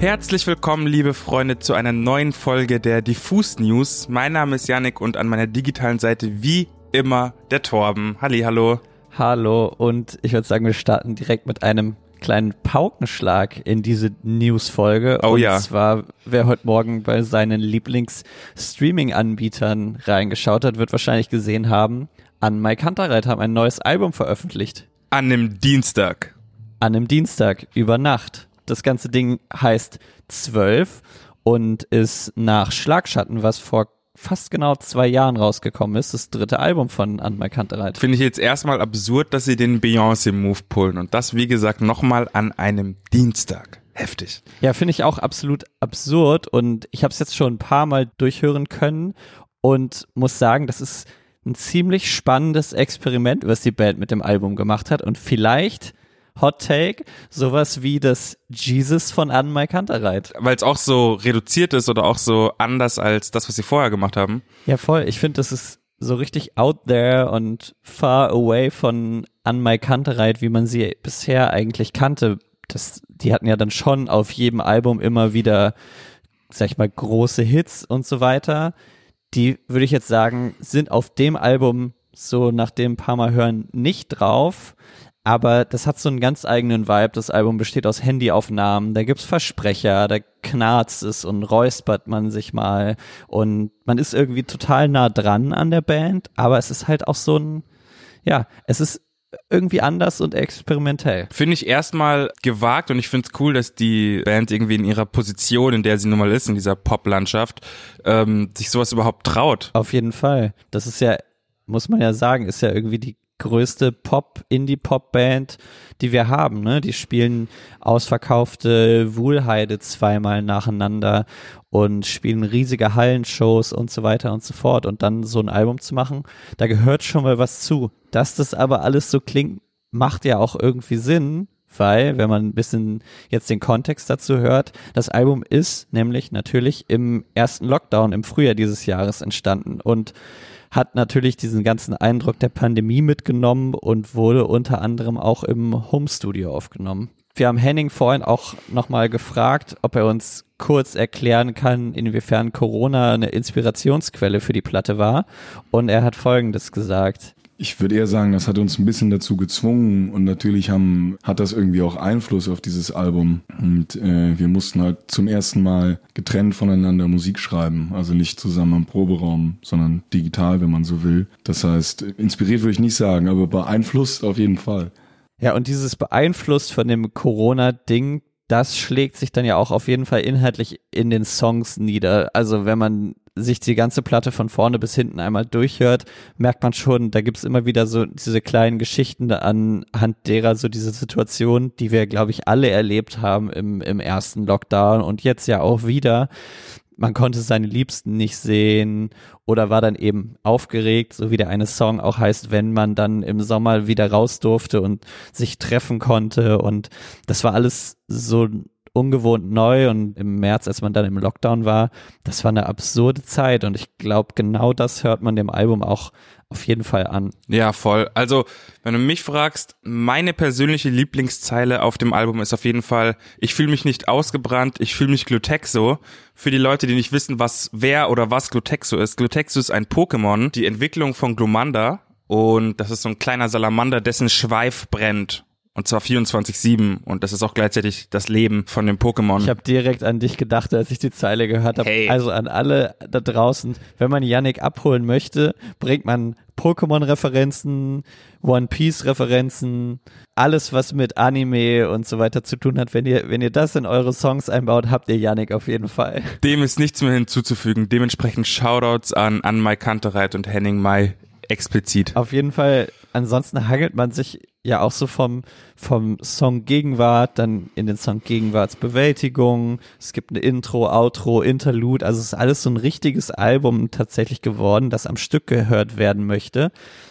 Herzlich willkommen, liebe Freunde, zu einer neuen Folge der Diffus News. Mein Name ist Yannick und an meiner digitalen Seite wie immer der Torben. Halli, hallo. Hallo und ich würde sagen, wir starten direkt mit einem kleinen Paukenschlag in diese News-Folge. Oh und ja. Und zwar, wer heute Morgen bei seinen Lieblings-Streaming-Anbietern reingeschaut hat, wird wahrscheinlich gesehen haben, an Mike Hunterreit haben ein neues Album veröffentlicht. An einem Dienstag. An einem Dienstag, über Nacht. Das ganze Ding heißt 12 und ist nach Schlagschatten, was vor fast genau zwei Jahren rausgekommen ist, das dritte Album von Kantereit. Finde ich jetzt erstmal absurd, dass sie den Beyoncé-Move pullen und das, wie gesagt, nochmal an einem Dienstag. Heftig. Ja, finde ich auch absolut absurd und ich habe es jetzt schon ein paar Mal durchhören können und muss sagen, das ist ein ziemlich spannendes Experiment, was die Band mit dem Album gemacht hat und vielleicht Hot Take, sowas wie das Jesus von Anne Mike Hunterreit. Weil es auch so reduziert ist oder auch so anders als das, was sie vorher gemacht haben. Ja, voll. Ich finde, das ist so richtig out there und far away von Anne Mike Hunterreit, wie man sie bisher eigentlich kannte. Das, die hatten ja dann schon auf jedem Album immer wieder, sag ich mal, große Hits und so weiter. Die, würde ich jetzt sagen, sind auf dem Album so nach dem paar Mal hören nicht drauf aber das hat so einen ganz eigenen Vibe. Das Album besteht aus Handyaufnahmen, da gibt's Versprecher, da knarzt es und räuspert man sich mal und man ist irgendwie total nah dran an der Band, aber es ist halt auch so ein, ja, es ist irgendwie anders und experimentell. Finde ich erstmal gewagt und ich finde es cool, dass die Band irgendwie in ihrer Position, in der sie nun mal ist, in dieser Pop-Landschaft, ähm, sich sowas überhaupt traut. Auf jeden Fall. Das ist ja, muss man ja sagen, ist ja irgendwie die größte Pop, Indie-Pop-Band, die wir haben. Ne? Die spielen ausverkaufte Wuhlheide zweimal nacheinander und spielen riesige Hallenshows und so weiter und so fort. Und dann so ein Album zu machen, da gehört schon mal was zu. Dass das aber alles so klingt, macht ja auch irgendwie Sinn, weil, wenn man ein bisschen jetzt den Kontext dazu hört, das Album ist nämlich natürlich im ersten Lockdown im Frühjahr dieses Jahres entstanden und hat natürlich diesen ganzen Eindruck der Pandemie mitgenommen und wurde unter anderem auch im Homestudio aufgenommen. Wir haben Henning vorhin auch nochmal gefragt, ob er uns kurz erklären kann, inwiefern Corona eine Inspirationsquelle für die Platte war. Und er hat Folgendes gesagt. Ich würde eher sagen, das hat uns ein bisschen dazu gezwungen und natürlich haben, hat das irgendwie auch Einfluss auf dieses Album. Und äh, wir mussten halt zum ersten Mal getrennt voneinander Musik schreiben. Also nicht zusammen im Proberaum, sondern digital, wenn man so will. Das heißt, inspiriert würde ich nicht sagen, aber beeinflusst auf jeden Fall. Ja, und dieses beeinflusst von dem Corona-Ding, das schlägt sich dann ja auch auf jeden Fall inhaltlich in den Songs nieder. Also wenn man sich die ganze Platte von vorne bis hinten einmal durchhört, merkt man schon, da gibt's immer wieder so diese kleinen Geschichten anhand derer so diese Situation, die wir, glaube ich, alle erlebt haben im, im ersten Lockdown und jetzt ja auch wieder. Man konnte seine Liebsten nicht sehen oder war dann eben aufgeregt, so wie der eine Song auch heißt, wenn man dann im Sommer wieder raus durfte und sich treffen konnte und das war alles so ungewohnt neu und im März, als man dann im Lockdown war, das war eine absurde Zeit und ich glaube, genau das hört man dem Album auch auf jeden Fall an. Ja, voll. Also, wenn du mich fragst, meine persönliche Lieblingszeile auf dem Album ist auf jeden Fall, ich fühle mich nicht ausgebrannt, ich fühle mich Glutexo. Für die Leute, die nicht wissen, was wer oder was Glutexo ist. Glutexo ist ein Pokémon, die Entwicklung von Glumanda und das ist so ein kleiner Salamander, dessen Schweif brennt. Und zwar 24-7. Und das ist auch gleichzeitig das Leben von dem Pokémon. Ich habe direkt an dich gedacht, als ich die Zeile gehört habe. Hey. Also an alle da draußen, wenn man Yannick abholen möchte, bringt man Pokémon-Referenzen, One Piece-Referenzen, alles, was mit Anime und so weiter zu tun hat. Wenn ihr, wenn ihr das in eure Songs einbaut, habt ihr Yannick auf jeden Fall. Dem ist nichts mehr hinzuzufügen. Dementsprechend Shoutouts an, an Mai Kantereit und Henning Mai explizit. Auf jeden Fall, ansonsten hagelt man sich ja auch so vom, vom Song Gegenwart, dann in den Song Gegenwartsbewältigung. Es gibt eine Intro, Outro, Interlude. Also es ist alles so ein richtiges Album tatsächlich geworden, das am Stück gehört werden möchte.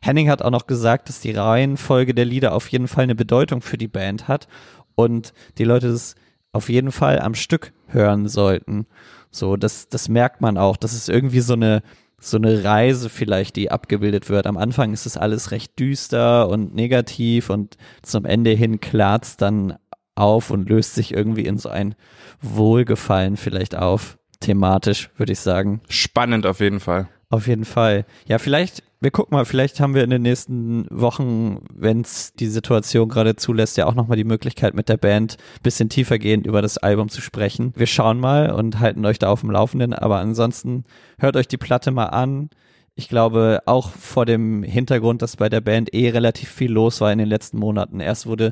Henning hat auch noch gesagt, dass die Reihenfolge der Lieder auf jeden Fall eine Bedeutung für die Band hat und die Leute das auf jeden Fall am Stück hören sollten. So, das, das merkt man auch. Das ist irgendwie so eine, so eine Reise vielleicht, die abgebildet wird. Am Anfang ist es alles recht düster und negativ und zum Ende hin klart's dann auf und löst sich irgendwie in so ein Wohlgefallen vielleicht auf. Thematisch, würde ich sagen. Spannend auf jeden Fall. Auf jeden Fall. Ja, vielleicht, wir gucken mal, vielleicht haben wir in den nächsten Wochen, wenn es die Situation gerade zulässt, ja auch nochmal die Möglichkeit mit der Band bisschen tiefergehend über das Album zu sprechen. Wir schauen mal und halten euch da auf dem Laufenden, aber ansonsten hört euch die Platte mal an ich glaube, auch vor dem Hintergrund, dass bei der Band eh relativ viel los war in den letzten Monaten. Erst wurde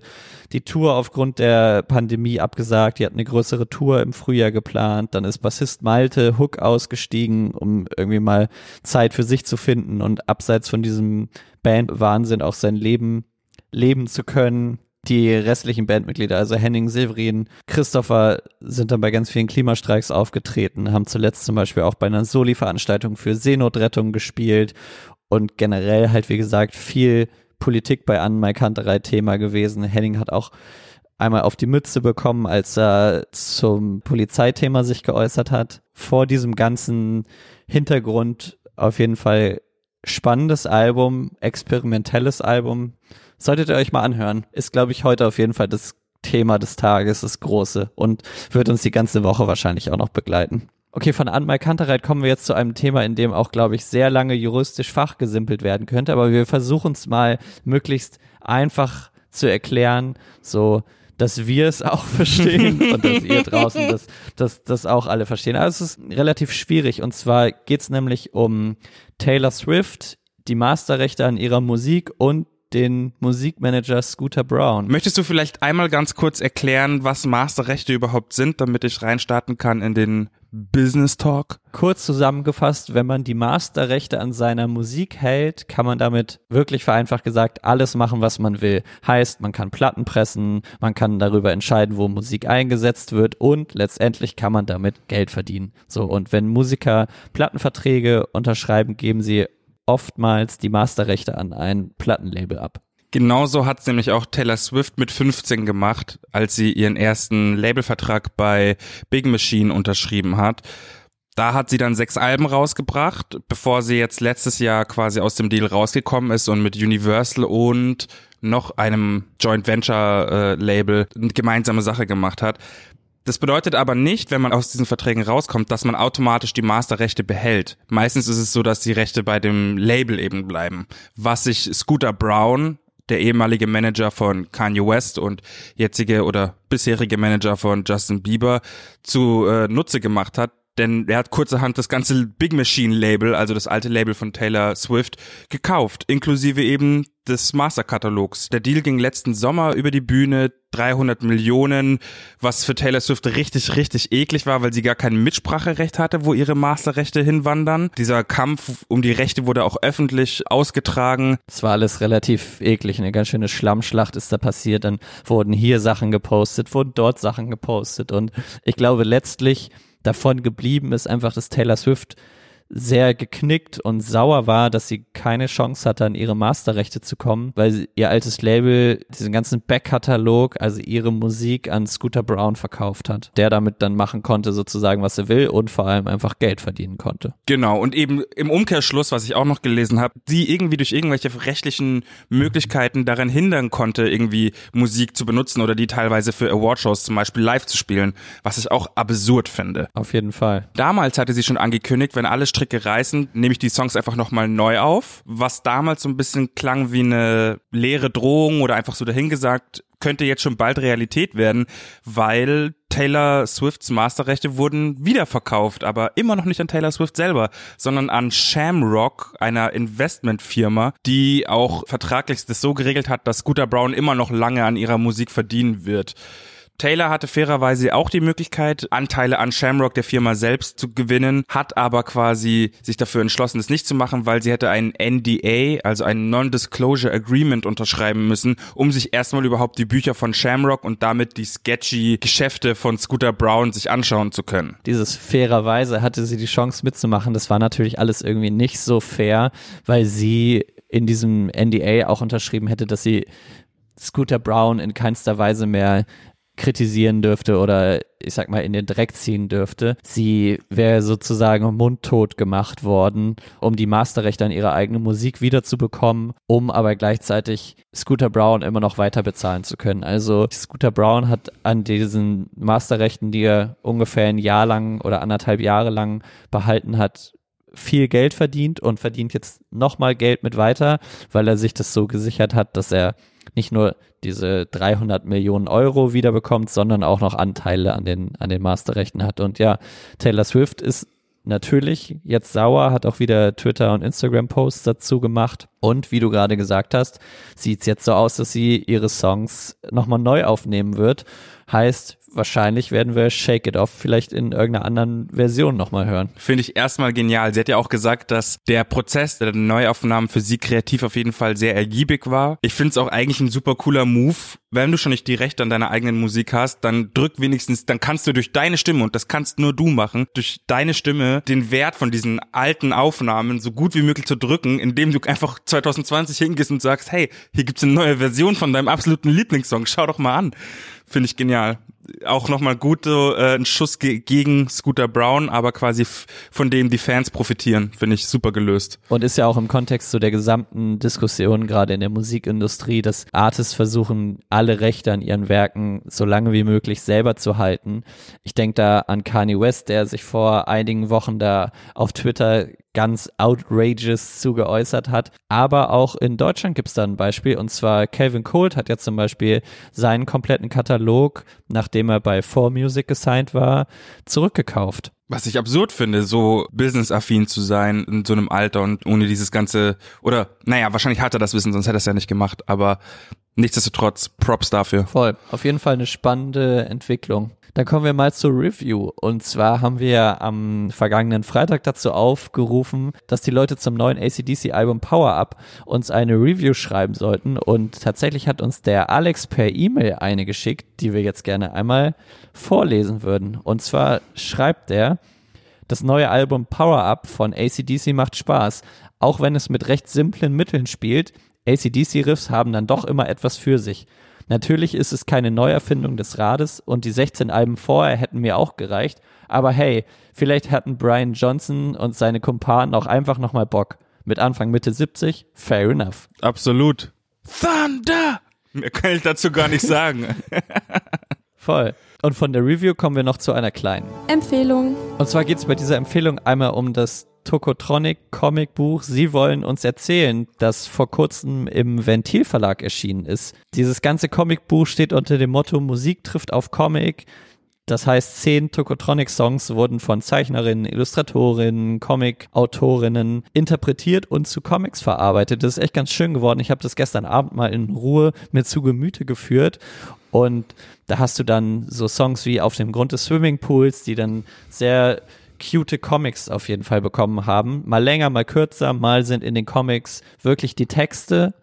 die Tour aufgrund der Pandemie abgesagt. Die hatten eine größere Tour im Frühjahr geplant. Dann ist Bassist Malte Hook ausgestiegen, um irgendwie mal Zeit für sich zu finden und abseits von diesem Bandwahnsinn auch sein Leben leben zu können die restlichen Bandmitglieder, also Henning, Severin, Christopher, sind dann bei ganz vielen Klimastreiks aufgetreten, haben zuletzt zum Beispiel auch bei einer Soli-Veranstaltung für Seenotrettung gespielt und generell halt, wie gesagt, viel Politik bei Anmaikanterei Thema gewesen. Henning hat auch einmal auf die Mütze bekommen, als er zum Polizeithema sich geäußert hat. Vor diesem ganzen Hintergrund auf jeden Fall spannendes Album, experimentelles Album. Solltet ihr euch mal anhören. Ist, glaube ich, heute auf jeden Fall das Thema des Tages, das große und wird uns die ganze Woche wahrscheinlich auch noch begleiten. Okay, von Anmal Kantereit kommen wir jetzt zu einem Thema, in dem auch, glaube ich, sehr lange juristisch fachgesimpelt werden könnte, aber wir versuchen es mal möglichst einfach zu erklären, so dass wir es auch verstehen und dass ihr draußen das, das, das auch alle verstehen. Also es ist relativ schwierig und zwar geht es nämlich um Taylor Swift, die Masterrechte an ihrer Musik und den Musikmanager Scooter Brown. Möchtest du vielleicht einmal ganz kurz erklären, was Masterrechte überhaupt sind, damit ich reinstarten kann in den Business Talk? Kurz zusammengefasst, wenn man die Masterrechte an seiner Musik hält, kann man damit wirklich vereinfacht gesagt alles machen, was man will. Heißt, man kann Platten pressen, man kann darüber entscheiden, wo Musik eingesetzt wird und letztendlich kann man damit Geld verdienen. So, und wenn Musiker Plattenverträge unterschreiben, geben sie oftmals die Masterrechte an ein Plattenlabel ab. Genauso hat es nämlich auch Taylor Swift mit 15 gemacht, als sie ihren ersten Labelvertrag bei Big Machine unterschrieben hat. Da hat sie dann sechs Alben rausgebracht, bevor sie jetzt letztes Jahr quasi aus dem Deal rausgekommen ist und mit Universal und noch einem Joint Venture äh, Label eine gemeinsame Sache gemacht hat. Das bedeutet aber nicht, wenn man aus diesen Verträgen rauskommt, dass man automatisch die Masterrechte behält. Meistens ist es so, dass die Rechte bei dem Label eben bleiben. Was sich Scooter Brown, der ehemalige Manager von Kanye West und jetzige oder bisherige Manager von Justin Bieber zu äh, Nutze gemacht hat, denn er hat kurzerhand das ganze Big Machine Label, also das alte Label von Taylor Swift, gekauft, inklusive eben des Masterkatalogs. Der Deal ging letzten Sommer über die Bühne, 300 Millionen, was für Taylor Swift richtig, richtig eklig war, weil sie gar kein Mitspracherecht hatte, wo ihre Masterrechte hinwandern. Dieser Kampf um die Rechte wurde auch öffentlich ausgetragen. Es war alles relativ eklig, eine ganz schöne Schlammschlacht ist da passiert, dann wurden hier Sachen gepostet, wurden dort Sachen gepostet und ich glaube letztlich davon geblieben ist einfach, dass Taylor Swift sehr geknickt und sauer war, dass sie keine Chance hatte, an ihre Masterrechte zu kommen, weil ihr altes Label diesen ganzen Backkatalog, also ihre Musik an Scooter Brown verkauft hat, der damit dann machen konnte, sozusagen, was er will und vor allem einfach Geld verdienen konnte. Genau, und eben im Umkehrschluss, was ich auch noch gelesen habe, sie irgendwie durch irgendwelche rechtlichen Möglichkeiten daran hindern konnte, irgendwie Musik zu benutzen oder die teilweise für Awardshows zum Beispiel live zu spielen, was ich auch absurd finde. Auf jeden Fall. Damals hatte sie schon angekündigt, wenn alle Stricke reißen, nehme ich die Songs einfach nochmal neu auf. Was damals so ein bisschen klang wie eine leere Drohung oder einfach so dahingesagt, könnte jetzt schon bald Realität werden, weil Taylor Swifts Masterrechte wurden wiederverkauft, aber immer noch nicht an Taylor Swift selber, sondern an Shamrock, einer Investmentfirma, die auch vertraglich das so geregelt hat, dass Scooter Brown immer noch lange an ihrer Musik verdienen wird. Taylor hatte fairerweise auch die Möglichkeit, Anteile an Shamrock, der Firma selbst, zu gewinnen, hat aber quasi sich dafür entschlossen, das nicht zu machen, weil sie hätte ein NDA, also ein Non-Disclosure Agreement unterschreiben müssen, um sich erstmal überhaupt die Bücher von Shamrock und damit die sketchy Geschäfte von Scooter Brown sich anschauen zu können. Dieses fairerweise hatte sie die Chance mitzumachen. Das war natürlich alles irgendwie nicht so fair, weil sie in diesem NDA auch unterschrieben hätte, dass sie Scooter Brown in keinster Weise mehr kritisieren dürfte oder ich sag mal in den Dreck ziehen dürfte. Sie wäre sozusagen mundtot gemacht worden, um die Masterrechte an ihre eigene Musik wiederzubekommen, um aber gleichzeitig Scooter Brown immer noch weiter bezahlen zu können. Also Scooter Brown hat an diesen Masterrechten, die er ungefähr ein Jahr lang oder anderthalb Jahre lang behalten hat, viel Geld verdient und verdient jetzt nochmal Geld mit weiter, weil er sich das so gesichert hat, dass er nicht nur diese 300 Millionen Euro wiederbekommt, sondern auch noch Anteile an den, an den Masterrechten hat. Und ja, Taylor Swift ist natürlich jetzt sauer, hat auch wieder Twitter und Instagram Posts dazu gemacht. Und wie du gerade gesagt hast, sieht es jetzt so aus, dass sie ihre Songs nochmal neu aufnehmen wird. Heißt, wahrscheinlich werden wir Shake It Off vielleicht in irgendeiner anderen Version nochmal hören. Finde ich erstmal genial. Sie hat ja auch gesagt, dass der Prozess der Neuaufnahmen für sie kreativ auf jeden Fall sehr ergiebig war. Ich finde es auch eigentlich ein super cooler Move. Wenn du schon nicht die Rechte an deiner eigenen Musik hast, dann drück wenigstens, dann kannst du durch deine Stimme, und das kannst nur du machen, durch deine Stimme den Wert von diesen alten Aufnahmen so gut wie möglich zu drücken, indem du einfach 2020 hingehst und sagst, hey, hier gibt's eine neue Version von deinem absoluten Lieblingssong, schau doch mal an. Finde ich genial auch nochmal gut so äh, ein Schuss ge gegen Scooter Brown, aber quasi von dem die Fans profitieren, finde ich super gelöst. Und ist ja auch im Kontext zu so der gesamten Diskussion gerade in der Musikindustrie, dass Artists versuchen, alle Rechte an ihren Werken so lange wie möglich selber zu halten. Ich denke da an Kanye West, der sich vor einigen Wochen da auf Twitter ganz outrageous zugeäußert hat. Aber auch in Deutschland gibt es da ein Beispiel und zwar Calvin Colt hat ja zum Beispiel seinen kompletten Katalog, nachdem er bei 4Music gesigned war, zurückgekauft. Was ich absurd finde, so businessaffin zu sein in so einem Alter und ohne dieses ganze, oder naja, wahrscheinlich hat er das Wissen, sonst hätte er es ja nicht gemacht, aber nichtsdestotrotz, Props dafür. Voll, auf jeden Fall eine spannende Entwicklung. Dann kommen wir mal zur Review. Und zwar haben wir am vergangenen Freitag dazu aufgerufen, dass die Leute zum neuen ACDC-Album Power Up uns eine Review schreiben sollten. Und tatsächlich hat uns der Alex per E-Mail eine geschickt, die wir jetzt gerne einmal vorlesen würden. Und zwar schreibt er, das neue Album Power Up von ACDC macht Spaß, auch wenn es mit recht simplen Mitteln spielt. ACDC-Riffs haben dann doch immer etwas für sich. Natürlich ist es keine Neuerfindung des Rades und die 16 Alben vorher hätten mir auch gereicht, aber hey, vielleicht hatten Brian Johnson und seine Kumpanen auch einfach nochmal Bock. Mit Anfang Mitte 70, fair enough. Absolut. Thunder! Mehr kann ich dazu gar nicht sagen. Voll. Und von der Review kommen wir noch zu einer kleinen Empfehlung. Und zwar geht es bei dieser Empfehlung einmal um das Tokotronic Comicbuch. Sie wollen uns erzählen, das vor kurzem im Ventil Verlag erschienen ist. Dieses ganze Comicbuch steht unter dem Motto Musik trifft auf Comic. Das heißt, zehn Tokotronic-Songs wurden von Zeichnerinnen, Illustratorinnen, Comic-Autorinnen interpretiert und zu Comics verarbeitet. Das ist echt ganz schön geworden. Ich habe das gestern Abend mal in Ruhe mir zu Gemüte geführt. Und da hast du dann so Songs wie Auf dem Grund des Swimmingpools, die dann sehr cute Comics auf jeden Fall bekommen haben. Mal länger, mal kürzer, mal sind in den Comics wirklich die Texte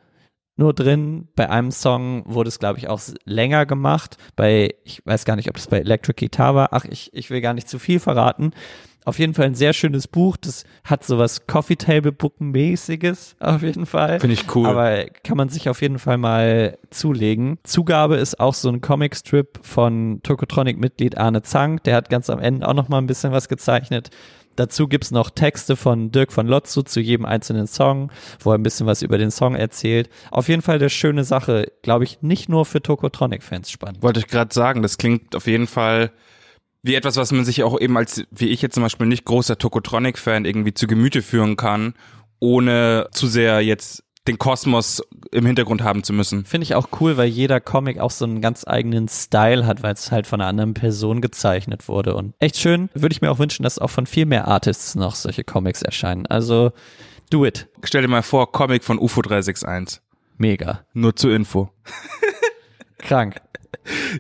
nur drin. Bei einem Song wurde es, glaube ich, auch länger gemacht. Bei, ich weiß gar nicht, ob das bei Electric Guitar war. Ach, ich, ich will gar nicht zu viel verraten. Auf jeden Fall ein sehr schönes Buch. Das hat sowas Coffee Table Book mäßiges auf jeden Fall. Finde ich cool. Aber kann man sich auf jeden Fall mal zulegen. Zugabe ist auch so ein Comicstrip von Tokotronic Mitglied Arne Zank. Der hat ganz am Ende auch noch mal ein bisschen was gezeichnet. Dazu gibt's noch Texte von Dirk von Lotzo zu jedem einzelnen Song, wo er ein bisschen was über den Song erzählt. Auf jeden Fall eine schöne Sache, glaube ich, nicht nur für Tokotronic-Fans spannend. Wollte ich gerade sagen, das klingt auf jeden Fall wie etwas, was man sich auch eben als, wie ich jetzt zum Beispiel nicht großer Tokotronic-Fan irgendwie zu Gemüte führen kann, ohne zu sehr jetzt den Kosmos im Hintergrund haben zu müssen. Finde ich auch cool, weil jeder Comic auch so einen ganz eigenen Style hat, weil es halt von einer anderen Person gezeichnet wurde. Und echt schön, würde ich mir auch wünschen, dass auch von viel mehr Artists noch solche Comics erscheinen. Also, do it. Stell dir mal vor, Comic von UFO 361. Mega. Nur zur Info. Krank.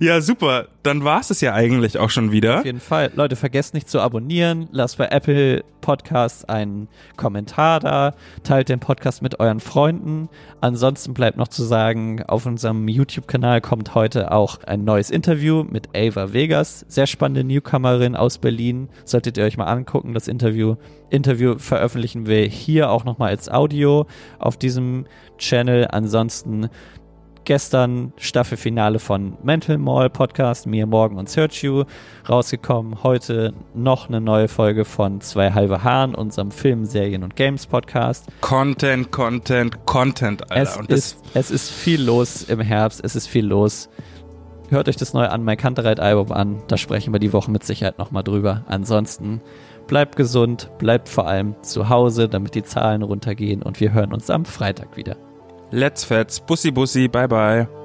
Ja, super. Dann war es es ja eigentlich auch schon wieder. Auf jeden Fall. Leute, vergesst nicht zu abonnieren. Lasst bei Apple Podcasts einen Kommentar da. Teilt den Podcast mit euren Freunden. Ansonsten bleibt noch zu sagen, auf unserem YouTube-Kanal kommt heute auch ein neues Interview mit Ava Vegas. Sehr spannende Newcomerin aus Berlin. Solltet ihr euch mal angucken, das Interview. Interview veröffentlichen wir hier auch nochmal als Audio auf diesem Channel. Ansonsten Gestern Staffelfinale von Mental Mall Podcast, Mir Morgen und Search You rausgekommen. Heute noch eine neue Folge von Zwei halbe Haaren, unserem Film, Serien und Games Podcast. Content, Content, Content, Alter. Es, ist, es ist viel los im Herbst, es ist viel los. Hört euch das neue an, mein Kantereit-Album an. Da sprechen wir die Woche mit Sicherheit nochmal drüber. Ansonsten bleibt gesund, bleibt vor allem zu Hause, damit die Zahlen runtergehen und wir hören uns am Freitag wieder. Let's Fets, Bussi Bussi, bye bye.